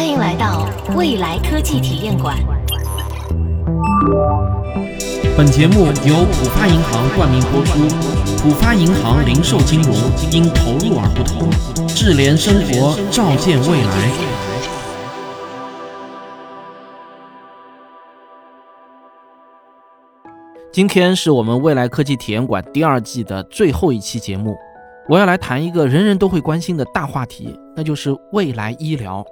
欢迎来到未来科技体验馆。本节目由浦发银行冠名播出。浦发银行零售金融因投入而不同，智联生活，照见未来。今天是我们未来科技体验馆第二季的最后一期节目，我要来谈一个人人都会关心的大话题，那就是未来医疗。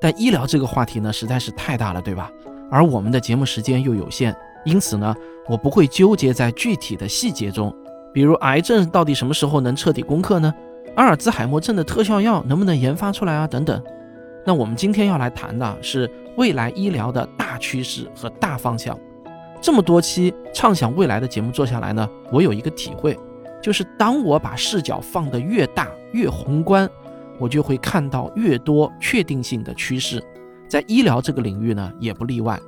但医疗这个话题呢，实在是太大了，对吧？而我们的节目时间又有限，因此呢，我不会纠结在具体的细节中，比如癌症到底什么时候能彻底攻克呢？阿尔兹海默症的特效药能不能研发出来啊？等等。那我们今天要来谈的是未来医疗的大趋势和大方向。这么多期畅想未来的节目做下来呢，我有一个体会，就是当我把视角放得越大越宏观。我就会看到越多确定性的趋势，在医疗这个领域呢，也不例外。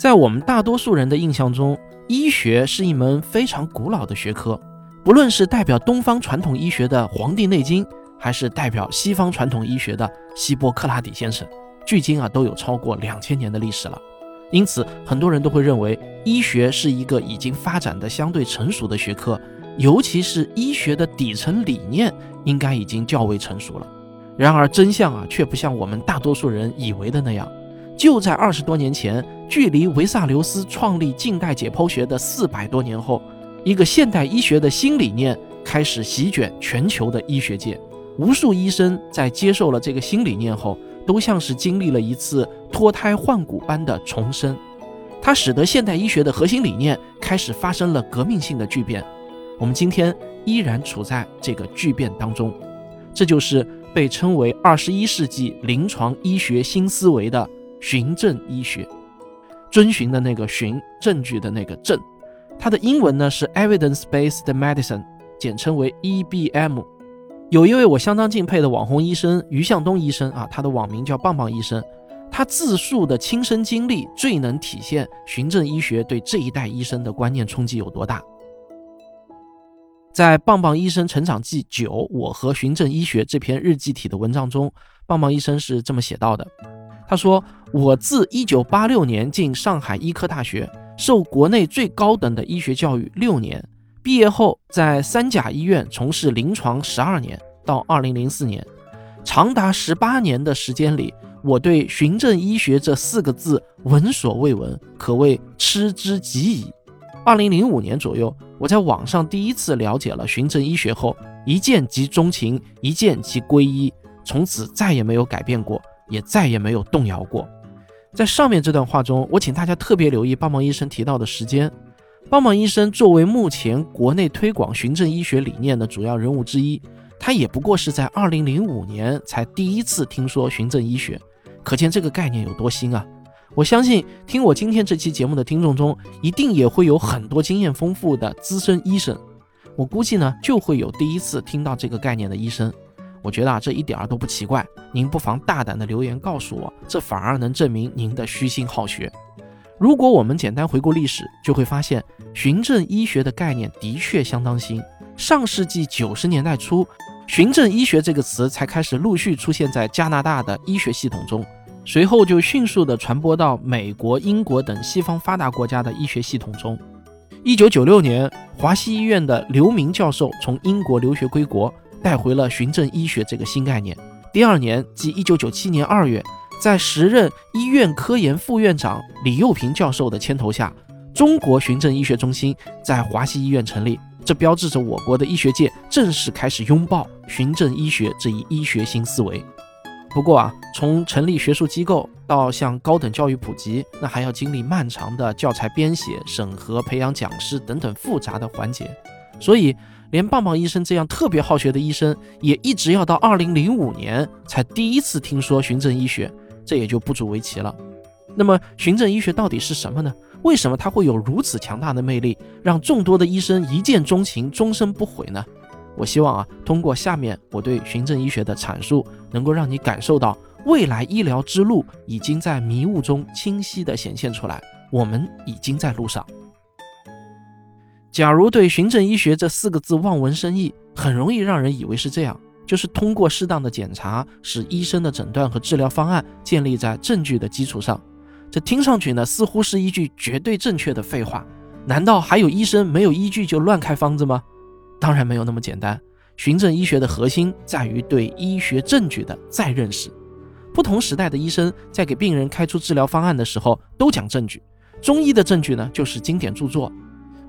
在我们大多数人的印象中，医学是一门非常古老的学科，不论是代表东方传统医学的《黄帝内经》，还是代表西方传统医学的希波克拉底先生，距今啊都有超过两千年的历史了。因此，很多人都会认为医学是一个已经发展的相对成熟的学科，尤其是医学的底层理念应该已经较为成熟了。然而真相啊，却不像我们大多数人以为的那样。就在二十多年前，距离维萨留斯创立近代解剖学的四百多年后，一个现代医学的新理念开始席卷全球的医学界。无数医生在接受了这个新理念后，都像是经历了一次脱胎换骨般的重生。它使得现代医学的核心理念开始发生了革命性的巨变。我们今天依然处在这个巨变当中，这就是。被称为二十一世纪临床医学新思维的循证医学，遵循的那个循，证据的那个证，它的英文呢是 evidence-based medicine，简称为 EBM。有一位我相当敬佩的网红医生于向东医生啊，他的网名叫棒棒医生，他自述的亲身经历最能体现循证医学对这一代医生的观念冲击有多大。在《棒棒医生成长记九：我和循证医学》这篇日记体的文章中，棒棒医生是这么写到的：他说，我自1986年进上海医科大学，受国内最高等的医学教育六年，毕业后在三甲医院从事临床十二年，到2004年，长达十八年的时间里，我对循证医学这四个字闻所未闻，可谓嗤之极矣。2005年左右。我在网上第一次了解了循证医学后，一见即钟情，一见即皈依，从此再也没有改变过，也再也没有动摇过。在上面这段话中，我请大家特别留意棒棒医生提到的时间。棒棒医生作为目前国内推广循证医学理念的主要人物之一，他也不过是在2005年才第一次听说循证医学，可见这个概念有多新啊！我相信听我今天这期节目的听众中，一定也会有很多经验丰富的资深医生。我估计呢，就会有第一次听到这个概念的医生。我觉得啊，这一点儿都不奇怪。您不妨大胆的留言告诉我，这反而能证明您的虚心好学。如果我们简单回顾历史，就会发现循证医学的概念的确相当新。上世纪九十年代初，循证医学这个词才开始陆续出现在加拿大的医学系统中。随后就迅速地传播到美国、英国等西方发达国家的医学系统中。一九九六年，华西医院的刘明教授从英国留学归国，带回了循证医学这个新概念。第二年，即一九九七年二月，在时任医院科研副院长李幼平教授的牵头下，中国循证医学中心在华西医院成立。这标志着我国的医学界正式开始拥抱循证医学这一医学新思维。不过啊，从成立学术机构到向高等教育普及，那还要经历漫长的教材编写、审核、培养讲师等等复杂的环节。所以，连棒棒医生这样特别好学的医生，也一直要到二零零五年才第一次听说循证医学，这也就不足为奇了。那么，循证医学到底是什么呢？为什么它会有如此强大的魅力，让众多的医生一见钟情、终身不悔呢？我希望啊，通过下面我对循证医学的阐述，能够让你感受到未来医疗之路已经在迷雾中清晰地显现出来，我们已经在路上。假如对循证医学这四个字望文生义，很容易让人以为是这样：就是通过适当的检查，使医生的诊断和治疗方案建立在证据的基础上。这听上去呢，似乎是一句绝对正确的废话。难道还有医生没有依据就乱开方子吗？当然没有那么简单。循证医学的核心在于对医学证据的再认识。不同时代的医生在给病人开出治疗方案的时候都讲证据。中医的证据呢，就是经典著作，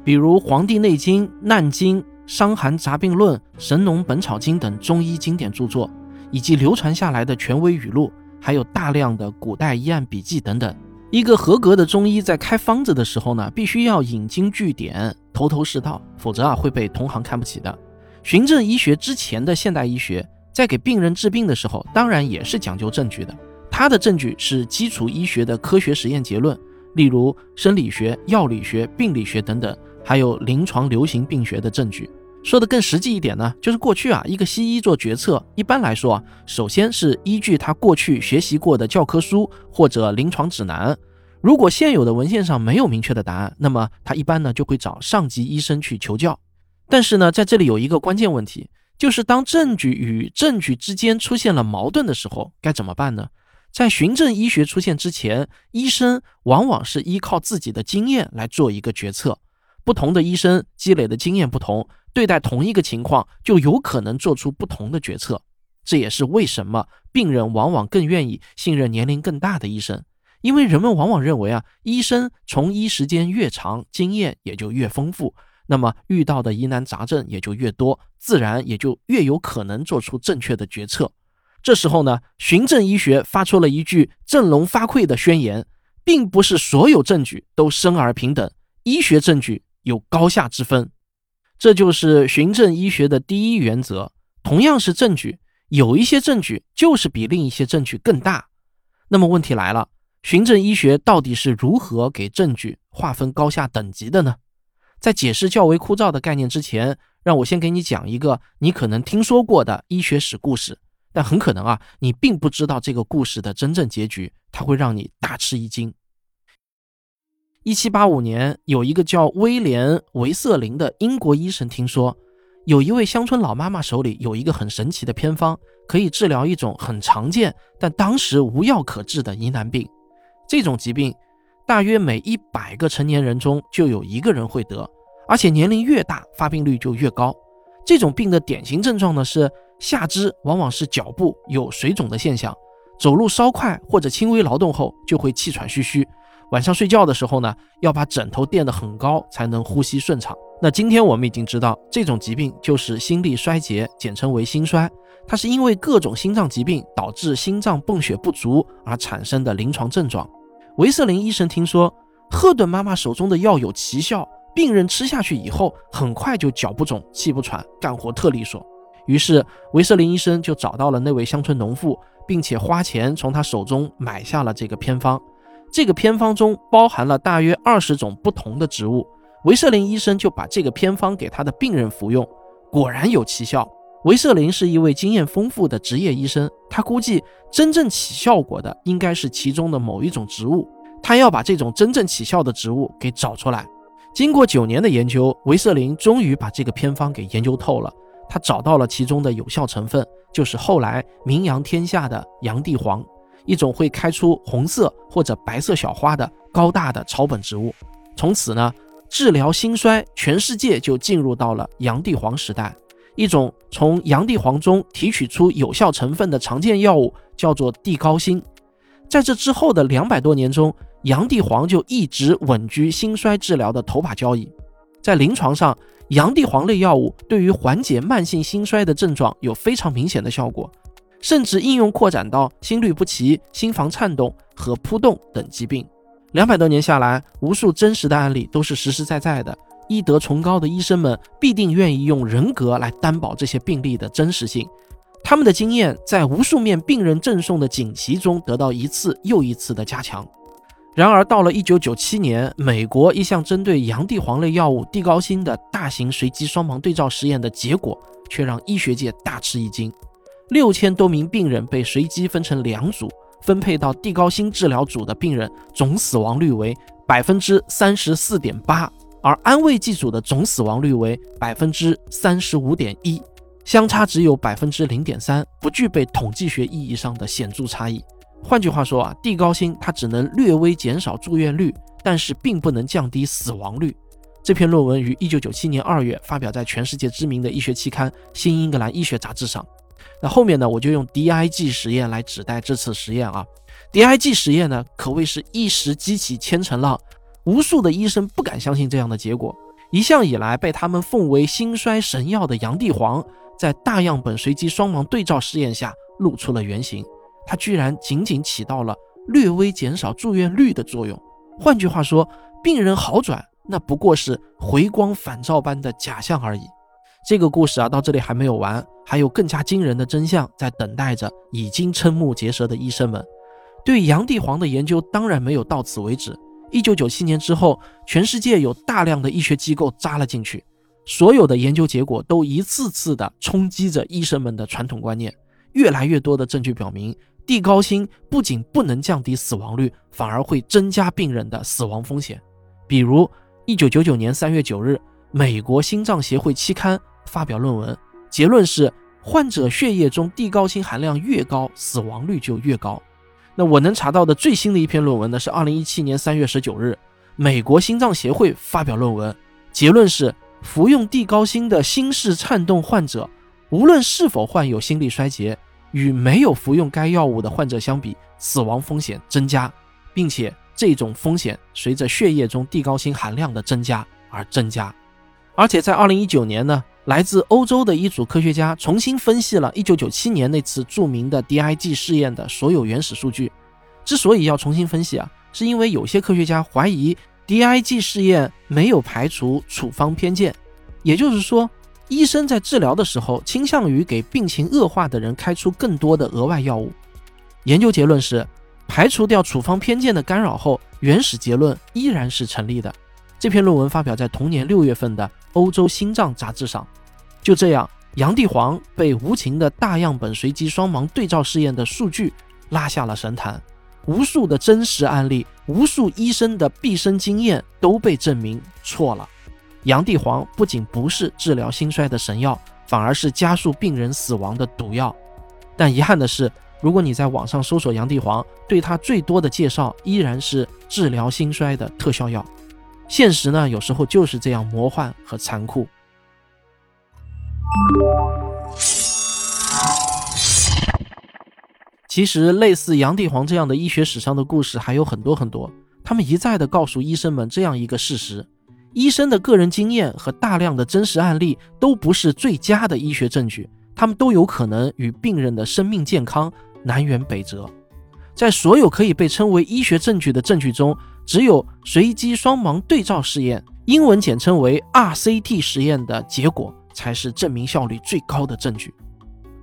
比如《黄帝内经》《难经》《伤寒杂病论》《神农本草经》等中医经典著作，以及流传下来的权威语录，还有大量的古代医案笔记等等。一个合格的中医在开方子的时候呢，必须要引经据典，头头是道，否则啊会被同行看不起的。循证医学之前的现代医学，在给病人治病的时候，当然也是讲究证据的。它的证据是基础医学的科学实验结论，例如生理学、药理学、病理学等等，还有临床流行病学的证据。说的更实际一点呢，就是过去啊，一个西医做决策，一般来说，首先是依据他过去学习过的教科书或者临床指南。如果现有的文献上没有明确的答案，那么他一般呢就会找上级医生去求教。但是呢，在这里有一个关键问题，就是当证据与证据之间出现了矛盾的时候，该怎么办呢？在循证医学出现之前，医生往往是依靠自己的经验来做一个决策。不同的医生积累的经验不同。对待同一个情况，就有可能做出不同的决策。这也是为什么病人往往更愿意信任年龄更大的医生，因为人们往往认为啊，医生从医时间越长，经验也就越丰富，那么遇到的疑难杂症也就越多，自然也就越有可能做出正确的决策。这时候呢，循证医学发出了一句振聋发聩的宣言，并不是所有证据都生而平等，医学证据有高下之分。这就是循证医学的第一原则。同样是证据，有一些证据就是比另一些证据更大。那么问题来了，循证医学到底是如何给证据划分高下等级的呢？在解释较为枯燥的概念之前，让我先给你讲一个你可能听说过的医学史故事，但很可能啊，你并不知道这个故事的真正结局，它会让你大吃一惊。一七八五年，有一个叫威廉·维瑟林的英国医生听说，有一位乡村老妈妈手里有一个很神奇的偏方，可以治疗一种很常见但当时无药可治的疑难病。这种疾病，大约每一百个成年人中就有一个人会得，而且年龄越大，发病率就越高。这种病的典型症状呢是下肢往往是脚部有水肿的现象，走路稍快或者轻微劳动后就会气喘吁吁。晚上睡觉的时候呢，要把枕头垫得很高，才能呼吸顺畅。那今天我们已经知道，这种疾病就是心力衰竭，简称为心衰。它是因为各种心脏疾病导致心脏泵血不足而产生的临床症状。维瑟林医生听说赫顿妈妈手中的药有奇效，病人吃下去以后，很快就脚不肿、气不喘，干活特利索。于是维瑟林医生就找到了那位乡村农妇，并且花钱从他手中买下了这个偏方。这个偏方中包含了大约二十种不同的植物，维瑟林医生就把这个偏方给他的病人服用，果然有奇效。维瑟林是一位经验丰富的职业医生，他估计真正起效果的应该是其中的某一种植物，他要把这种真正起效的植物给找出来。经过九年的研究，维瑟林终于把这个偏方给研究透了，他找到了其中的有效成分，就是后来名扬天下的洋地黄。一种会开出红色或者白色小花的高大的草本植物，从此呢，治疗心衰，全世界就进入到了洋地黄时代。一种从洋地黄中提取出有效成分的常见药物叫做地高辛。在这之后的两百多年中，洋地黄就一直稳居心衰治疗的头把交椅。在临床上，洋地黄类药物对于缓解慢性心衰的症状有非常明显的效果。甚至应用扩展到心律不齐、心房颤动和扑动等疾病。两百多年下来，无数真实的案例都是实实在在的。医德崇高的医生们必定愿意用人格来担保这些病例的真实性。他们的经验在无数面病人赠送的锦旗中得到一次又一次的加强。然而，到了1997年，美国一项针对洋地黄类药物地高辛的大型随机双盲对照实验的结果，却让医学界大吃一惊。六千多名病人被随机分成两组，分配到地高辛治疗组的病人总死亡率为百分之三十四点八，而安慰剂组的总死亡率为百分之三十五点一。相差只有百分之零点三，不具备统计学意义上的显著差异。换句话说啊，地高辛它只能略微减少住院率，但是并不能降低死亡率。这篇论文于一九九七年二月发表在全世界知名的医学期刊《新英格兰医学杂志》上。那后面呢，我就用 DIG 实验来指代这次实验啊。DIG 实验呢，可谓是一时激起千层浪，无数的医生不敢相信这样的结果。一向以来被他们奉为兴衰神药的洋地黄，在大样本随机双盲对照试验下露出了原形，它居然仅仅起到了略微减少住院率的作用。换句话说，病人好转。那不过是回光返照般的假象而已。这个故事啊，到这里还没有完，还有更加惊人的真相在等待着已经瞠目结舌的医生们。对洋地黄的研究当然没有到此为止。一九九七年之后，全世界有大量的医学机构扎了进去，所有的研究结果都一次次的冲击着医生们的传统观念。越来越多的证据表明，地高辛不仅不能降低死亡率，反而会增加病人的死亡风险，比如。一九九九年三月九日，美国心脏协会期刊发表论文，结论是患者血液中地高辛含量越高，死亡率就越高。那我能查到的最新的一篇论文呢，是二零一七年三月十九日，美国心脏协会发表论文，结论是服用地高辛的心室颤动患者，无论是否患有心力衰竭，与没有服用该药物的患者相比，死亡风险增加，并且。这种风险随着血液中地高辛含量的增加而增加，而且在二零一九年呢，来自欧洲的一组科学家重新分析了一九九七年那次著名的 DIG 试验的所有原始数据。之所以要重新分析啊，是因为有些科学家怀疑 DIG 试验没有排除处方偏见，也就是说，医生在治疗的时候倾向于给病情恶化的人开出更多的额外药物。研究结论是。排除掉处方偏见的干扰后，原始结论依然是成立的。这篇论文发表在同年六月份的《欧洲心脏杂志》上。就这样，洋地黄被无情的大样本随机双盲对照试验的数据拉下了神坛，无数的真实案例，无数医生的毕生经验都被证明错了。洋地黄不仅不是治疗心衰的神药，反而是加速病人死亡的毒药。但遗憾的是。如果你在网上搜索洋地黄，对它最多的介绍依然是治疗心衰的特效药。现实呢，有时候就是这样魔幻和残酷。其实，类似杨帝皇这样的医学史上的故事还有很多很多。他们一再的告诉医生们这样一个事实：医生的个人经验和大量的真实案例都不是最佳的医学证据，他们都有可能与病人的生命健康。南辕北辙，在所有可以被称为医学证据的证据中，只有随机双盲对照试验（英文简称为 RCT 实验）的结果才是证明效率最高的证据。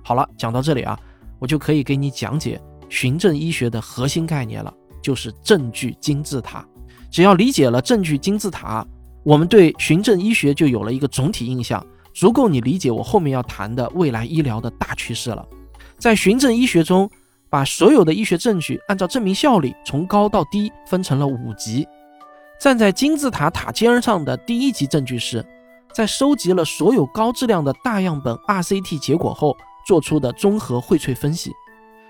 好了，讲到这里啊，我就可以给你讲解循证医学的核心概念了，就是证据金字塔。只要理解了证据金字塔，我们对循证医学就有了一个总体印象，足够你理解我后面要谈的未来医疗的大趋势了。在循证医学中，把所有的医学证据按照证明效率从高到低分成了五级。站在金字塔塔尖上的第一级证据是，在收集了所有高质量的大样本 RCT 结果后做出的综合荟萃分析。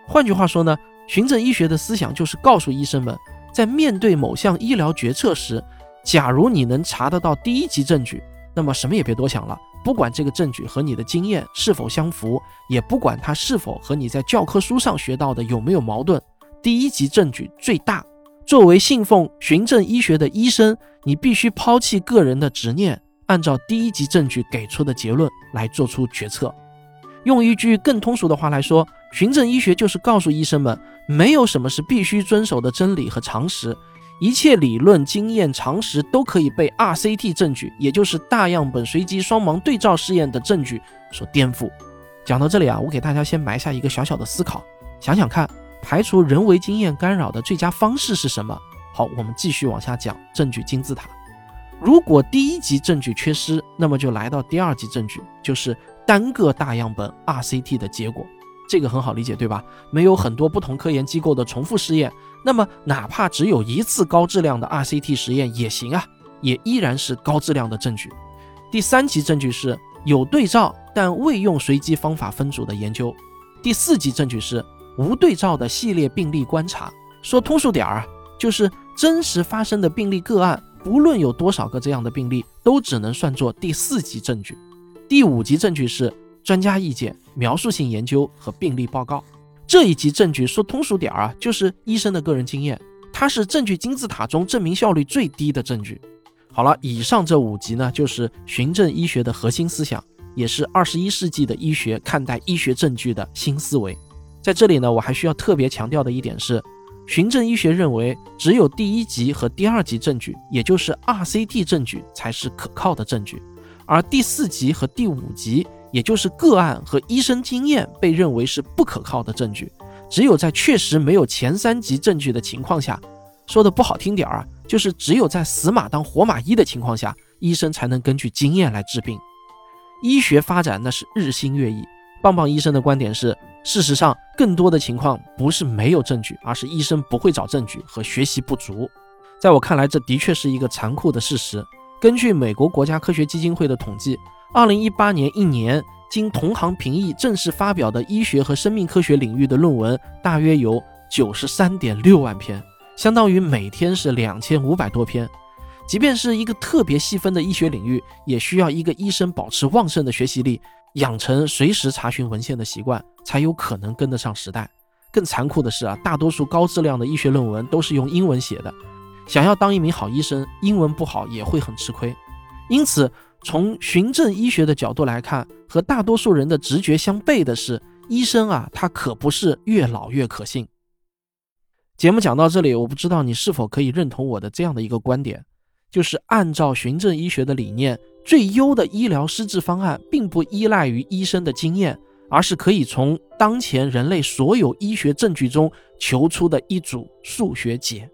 换句话说呢，循证医学的思想就是告诉医生们，在面对某项医疗决策时，假如你能查得到第一级证据，那么什么也别多想了。不管这个证据和你的经验是否相符，也不管它是否和你在教科书上学到的有没有矛盾，第一级证据最大。作为信奉循证医学的医生，你必须抛弃个人的执念，按照第一级证据给出的结论来做出决策。用一句更通俗的话来说，循证医学就是告诉医生们，没有什么是必须遵守的真理和常识。一切理论、经验、常识都可以被 RCT 证据，也就是大样本随机双盲对照试验的证据所颠覆。讲到这里啊，我给大家先埋下一个小小的思考，想想看，排除人为经验干扰的最佳方式是什么？好，我们继续往下讲证据金字塔。如果第一级证据缺失，那么就来到第二级证据，就是单个大样本 RCT 的结果。这个很好理解，对吧？没有很多不同科研机构的重复试验。那么，哪怕只有一次高质量的 RCT 实验也行啊，也依然是高质量的证据。第三级证据是有对照但未用随机方法分组的研究。第四级证据是无对照的系列病例观察。说通俗点儿啊，就是真实发生的病例个案，不论有多少个这样的病例，都只能算作第四级证据。第五级证据是专家意见、描述性研究和病例报告。这一级证据说通俗点儿啊，就是医生的个人经验，它是证据金字塔中证明效率最低的证据。好了，以上这五级呢，就是循证医学的核心思想，也是二十一世纪的医学看待医学证据的新思维。在这里呢，我还需要特别强调的一点是。循证医学认为，只有第一级和第二级证据，也就是 RCT 证据才是可靠的证据，而第四级和第五级，也就是个案和医生经验，被认为是不可靠的证据。只有在确实没有前三级证据的情况下，说的不好听点儿啊，就是只有在死马当活马医的情况下，医生才能根据经验来治病。医学发展那是日新月异。棒棒医生的观点是。事实上，更多的情况不是没有证据，而是医生不会找证据和学习不足。在我看来，这的确是一个残酷的事实。根据美国国家科学基金会的统计，2018年一年经同行评议正式发表的医学和生命科学领域的论文大约有93.6万篇，相当于每天是2500多篇。即便是一个特别细分的医学领域，也需要一个医生保持旺盛的学习力。养成随时查询文献的习惯，才有可能跟得上时代。更残酷的是啊，大多数高质量的医学论文都是用英文写的。想要当一名好医生，英文不好也会很吃亏。因此，从循证医学的角度来看，和大多数人的直觉相悖的是，医生啊，他可不是越老越可信。节目讲到这里，我不知道你是否可以认同我的这样的一个观点，就是按照循证医学的理念。最优的医疗施治方案并不依赖于医生的经验，而是可以从当前人类所有医学证据中求出的一组数学解。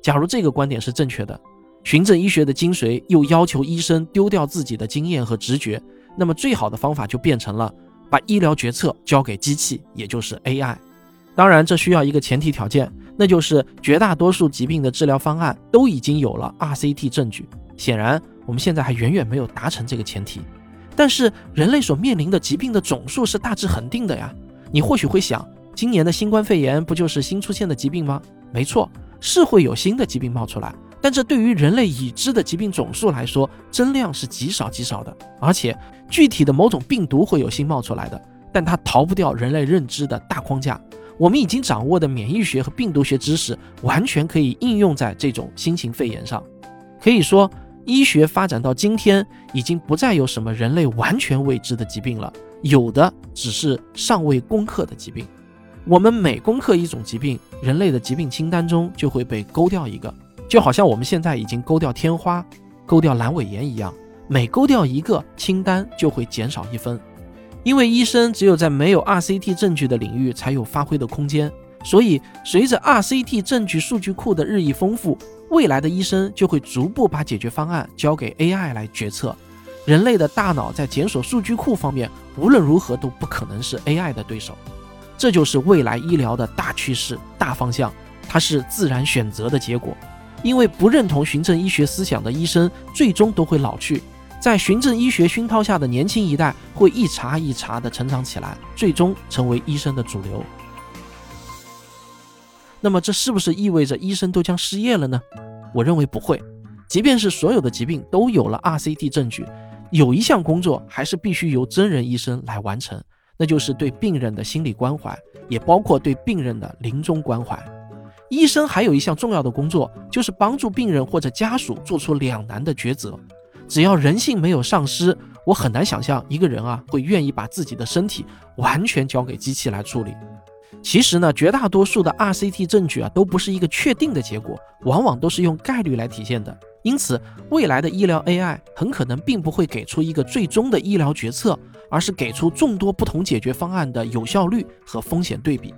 假如这个观点是正确的，循证医学的精髓又要求医生丢掉自己的经验和直觉，那么最好的方法就变成了把医疗决策交给机器，也就是 AI。当然，这需要一个前提条件，那就是绝大多数疾病的治疗方案都已经有了 RCT 证据。显然。我们现在还远远没有达成这个前提，但是人类所面临的疾病的总数是大致恒定的呀。你或许会想，今年的新冠肺炎不就是新出现的疾病吗？没错，是会有新的疾病冒出来，但这对于人类已知的疾病总数来说，增量是极少极少的。而且具体的某种病毒会有新冒出来的，但它逃不掉人类认知的大框架。我们已经掌握的免疫学和病毒学知识，完全可以应用在这种新型肺炎上。可以说。医学发展到今天，已经不再有什么人类完全未知的疾病了，有的只是尚未攻克的疾病。我们每攻克一种疾病，人类的疾病清单中就会被勾掉一个，就好像我们现在已经勾掉天花、勾掉阑尾炎一样，每勾掉一个，清单就会减少一分。因为医生只有在没有 RCT 证据的领域才有发挥的空间，所以随着 RCT 证据数据库的日益丰富。未来的医生就会逐步把解决方案交给 AI 来决策。人类的大脑在检索数据库方面，无论如何都不可能是 AI 的对手。这就是未来医疗的大趋势、大方向，它是自然选择的结果。因为不认同循证医学思想的医生，最终都会老去。在循证医学熏陶下的年轻一代，会一茬一茬的成长起来，最终成为医生的主流。那么这是不是意味着医生都将失业了呢？我认为不会。即便是所有的疾病都有了 RCT 证据，有一项工作还是必须由真人医生来完成，那就是对病人的心理关怀，也包括对病人的临终关怀。医生还有一项重要的工作，就是帮助病人或者家属做出两难的抉择。只要人性没有丧失，我很难想象一个人啊会愿意把自己的身体完全交给机器来处理。其实呢，绝大多数的 RCT 证据啊，都不是一个确定的结果，往往都是用概率来体现的。因此，未来的医疗 AI 很可能并不会给出一个最终的医疗决策，而是给出众多不同解决方案的有效率和风险对比。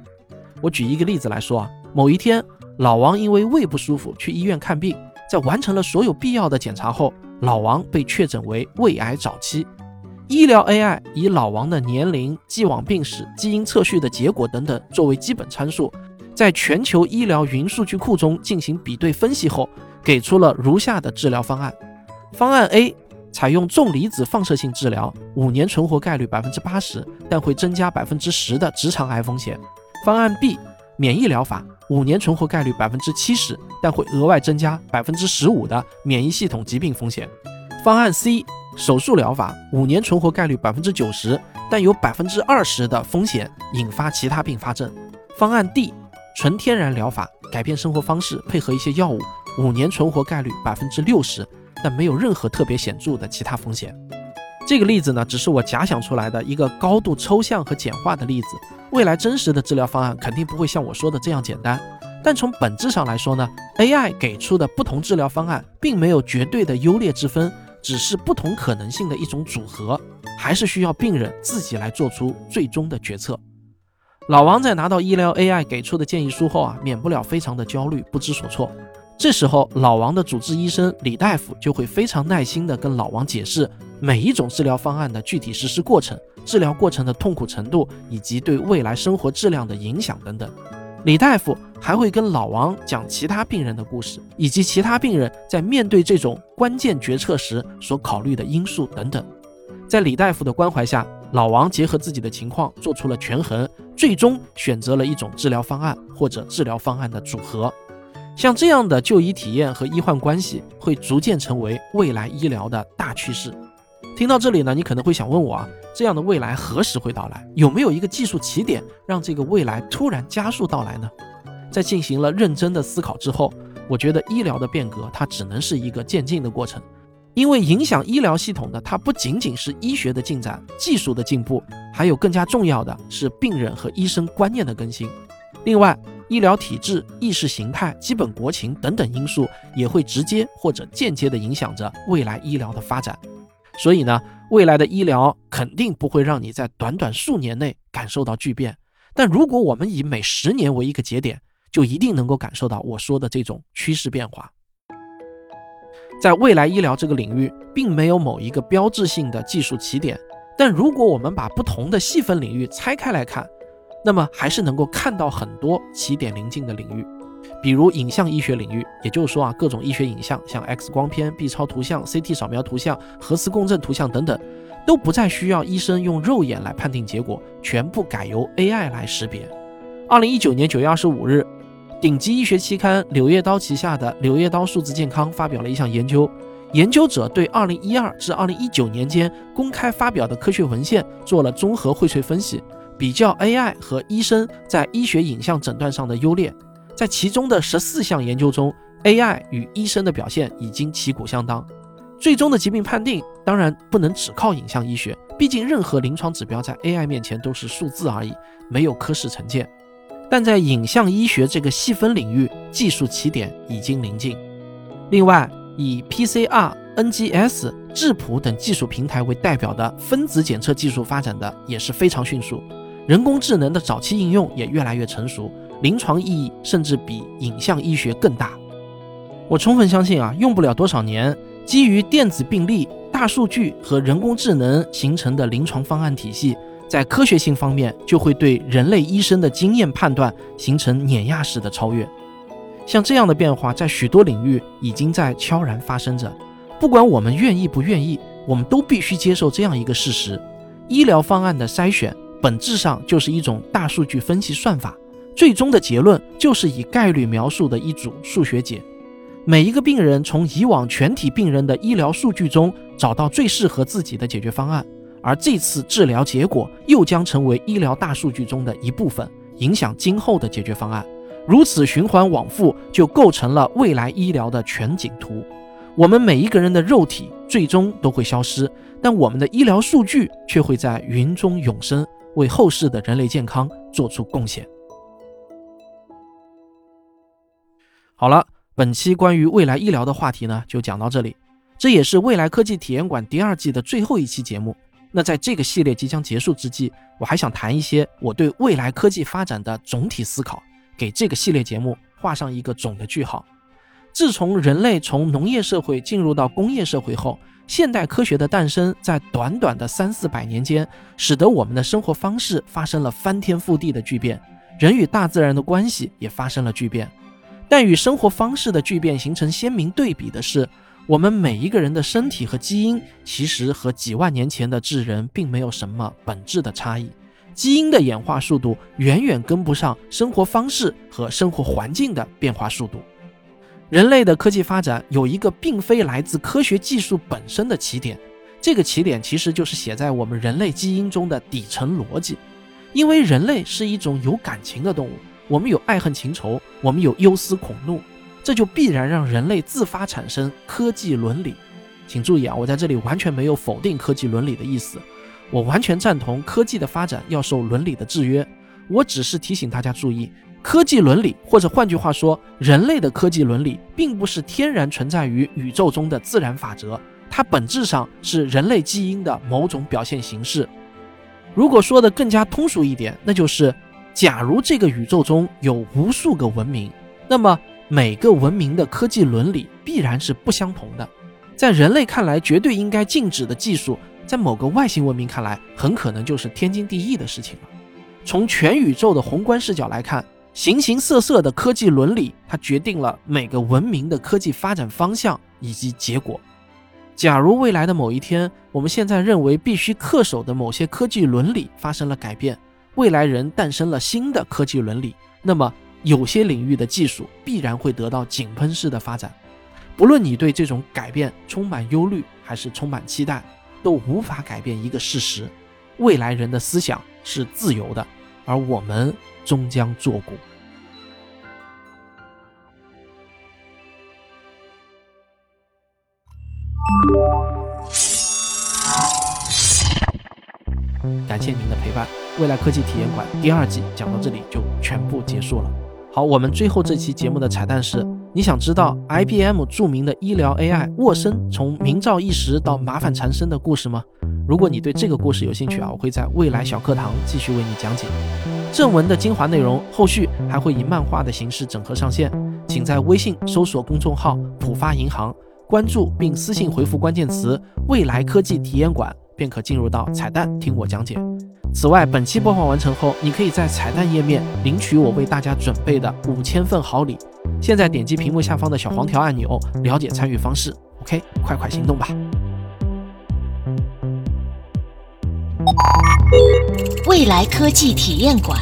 我举一个例子来说啊，某一天，老王因为胃不舒服去医院看病，在完成了所有必要的检查后，老王被确诊为胃癌早期。医疗 AI 以老王的年龄、既往病史、基因测序的结果等等作为基本参数，在全球医疗云数据库中进行比对分析后，给出了如下的治疗方案：方案 A，采用重离子放射性治疗，五年存活概率百分之八十，但会增加百分之十的直肠癌风险。方案 B，免疫疗法，五年存活概率百分之七十，但会额外增加百分之十五的免疫系统疾病风险。方案 C，手术疗法，五年存活概率百分之九十，但有百分之二十的风险引发其他并发症。方案 D，纯天然疗法，改变生活方式，配合一些药物，五年存活概率百分之六十。但没有任何特别显著的其他风险。这个例子呢，只是我假想出来的一个高度抽象和简化的例子。未来真实的治疗方案肯定不会像我说的这样简单。但从本质上来说呢，AI 给出的不同治疗方案并没有绝对的优劣之分，只是不同可能性的一种组合，还是需要病人自己来做出最终的决策。老王在拿到医疗 AI 给出的建议书后啊，免不了非常的焦虑，不知所措。这时候，老王的主治医生李大夫就会非常耐心地跟老王解释每一种治疗方案的具体实施过程、治疗过程的痛苦程度以及对未来生活质量的影响等等。李大夫还会跟老王讲其他病人的故事，以及其他病人在面对这种关键决策时所考虑的因素等等。在李大夫的关怀下，老王结合自己的情况做出了权衡，最终选择了一种治疗方案或者治疗方案的组合。像这样的就医体验和医患关系会逐渐成为未来医疗的大趋势。听到这里呢，你可能会想问我啊，这样的未来何时会到来？有没有一个技术起点让这个未来突然加速到来呢？在进行了认真的思考之后，我觉得医疗的变革它只能是一个渐进的过程，因为影响医疗系统的它不仅仅是医学的进展、技术的进步，还有更加重要的是病人和医生观念的更新。另外，医疗体制、意识形态、基本国情等等因素也会直接或者间接地影响着未来医疗的发展。所以呢，未来的医疗肯定不会让你在短短数年内感受到巨变。但如果我们以每十年为一个节点，就一定能够感受到我说的这种趋势变化。在未来医疗这个领域，并没有某一个标志性的技术起点。但如果我们把不同的细分领域拆开来看，那么还是能够看到很多起点临近的领域，比如影像医学领域，也就是说啊，各种医学影像，像 X 光片、B 超图像、CT 扫描图像、核磁共振图像等等，都不再需要医生用肉眼来判定结果，全部改由 AI 来识别。二零一九年九月二十五日，顶级医学期刊《柳叶刀》旗下的《柳叶刀数字健康》发表了一项研究，研究者对二零一二至二零一九年间公开发表的科学文献做了综合荟萃分析。比较 AI 和医生在医学影像诊断上的优劣，在其中的十四项研究中，AI 与医生的表现已经旗鼓相当。最终的疾病判定当然不能只靠影像医学，毕竟任何临床指标在 AI 面前都是数字而已，没有科室成见。但在影像医学这个细分领域，技术起点已经临近。另外，以 PCR、NGS、质谱等技术平台为代表的分子检测技术发展的也是非常迅速。人工智能的早期应用也越来越成熟，临床意义甚至比影像医学更大。我充分相信啊，用不了多少年，基于电子病历、大数据和人工智能形成的临床方案体系，在科学性方面就会对人类医生的经验判断形成碾压式的超越。像这样的变化，在许多领域已经在悄然发生着。不管我们愿意不愿意，我们都必须接受这样一个事实：医疗方案的筛选。本质上就是一种大数据分析算法，最终的结论就是以概率描述的一组数学解。每一个病人从以往全体病人的医疗数据中找到最适合自己的解决方案，而这次治疗结果又将成为医疗大数据中的一部分，影响今后的解决方案。如此循环往复，就构成了未来医疗的全景图。我们每一个人的肉体最终都会消失，但我们的医疗数据却会在云中永生。为后世的人类健康做出贡献。好了，本期关于未来医疗的话题呢，就讲到这里。这也是未来科技体验馆第二季的最后一期节目。那在这个系列即将结束之际，我还想谈一些我对未来科技发展的总体思考，给这个系列节目画上一个总的句号。自从人类从农业社会进入到工业社会后，现代科学的诞生，在短短的三四百年间，使得我们的生活方式发生了翻天覆地的巨变，人与大自然的关系也发生了巨变。但与生活方式的巨变形成鲜明对比的是，我们每一个人的身体和基因其实和几万年前的智人并没有什么本质的差异，基因的演化速度远远跟不上生活方式和生活环境的变化速度。人类的科技发展有一个并非来自科学技术本身的起点，这个起点其实就是写在我们人类基因中的底层逻辑。因为人类是一种有感情的动物，我们有爱恨情仇，我们有忧思恐怒，这就必然让人类自发产生科技伦理。请注意啊，我在这里完全没有否定科技伦理的意思，我完全赞同科技的发展要受伦理的制约。我只是提醒大家注意。科技伦理，或者换句话说，人类的科技伦理，并不是天然存在于宇宙中的自然法则，它本质上是人类基因的某种表现形式。如果说的更加通俗一点，那就是，假如这个宇宙中有无数个文明，那么每个文明的科技伦理必然是不相同的。在人类看来绝对应该禁止的技术，在某个外星文明看来，很可能就是天经地义的事情了。从全宇宙的宏观视角来看。形形色色的科技伦理，它决定了每个文明的科技发展方向以及结果。假如未来的某一天，我们现在认为必须恪守的某些科技伦理发生了改变，未来人诞生了新的科技伦理，那么有些领域的技术必然会得到井喷式的发展。不论你对这种改变充满忧虑还是充满期待，都无法改变一个事实：未来人的思想是自由的，而我们。终将作古。感谢您的陪伴，未来科技体验馆第二季讲到这里就全部结束了。好，我们最后这期节目的彩蛋是：你想知道 IBM 著名的医疗 AI 沃森从名噪一时到麻烦缠身的故事吗？如果你对这个故事有兴趣啊，我会在未来小课堂继续为你讲解。正文的精华内容，后续还会以漫画的形式整合上线，请在微信搜索公众号“浦发银行”，关注并私信回复关键词“未来科技体验馆”，便可进入到彩蛋听我讲解。此外，本期播放完成后，你可以在彩蛋页面领取我为大家准备的五千份好礼。现在点击屏幕下方的小黄条按钮，了解参与方式。OK，快快行动吧！未来科技体验馆。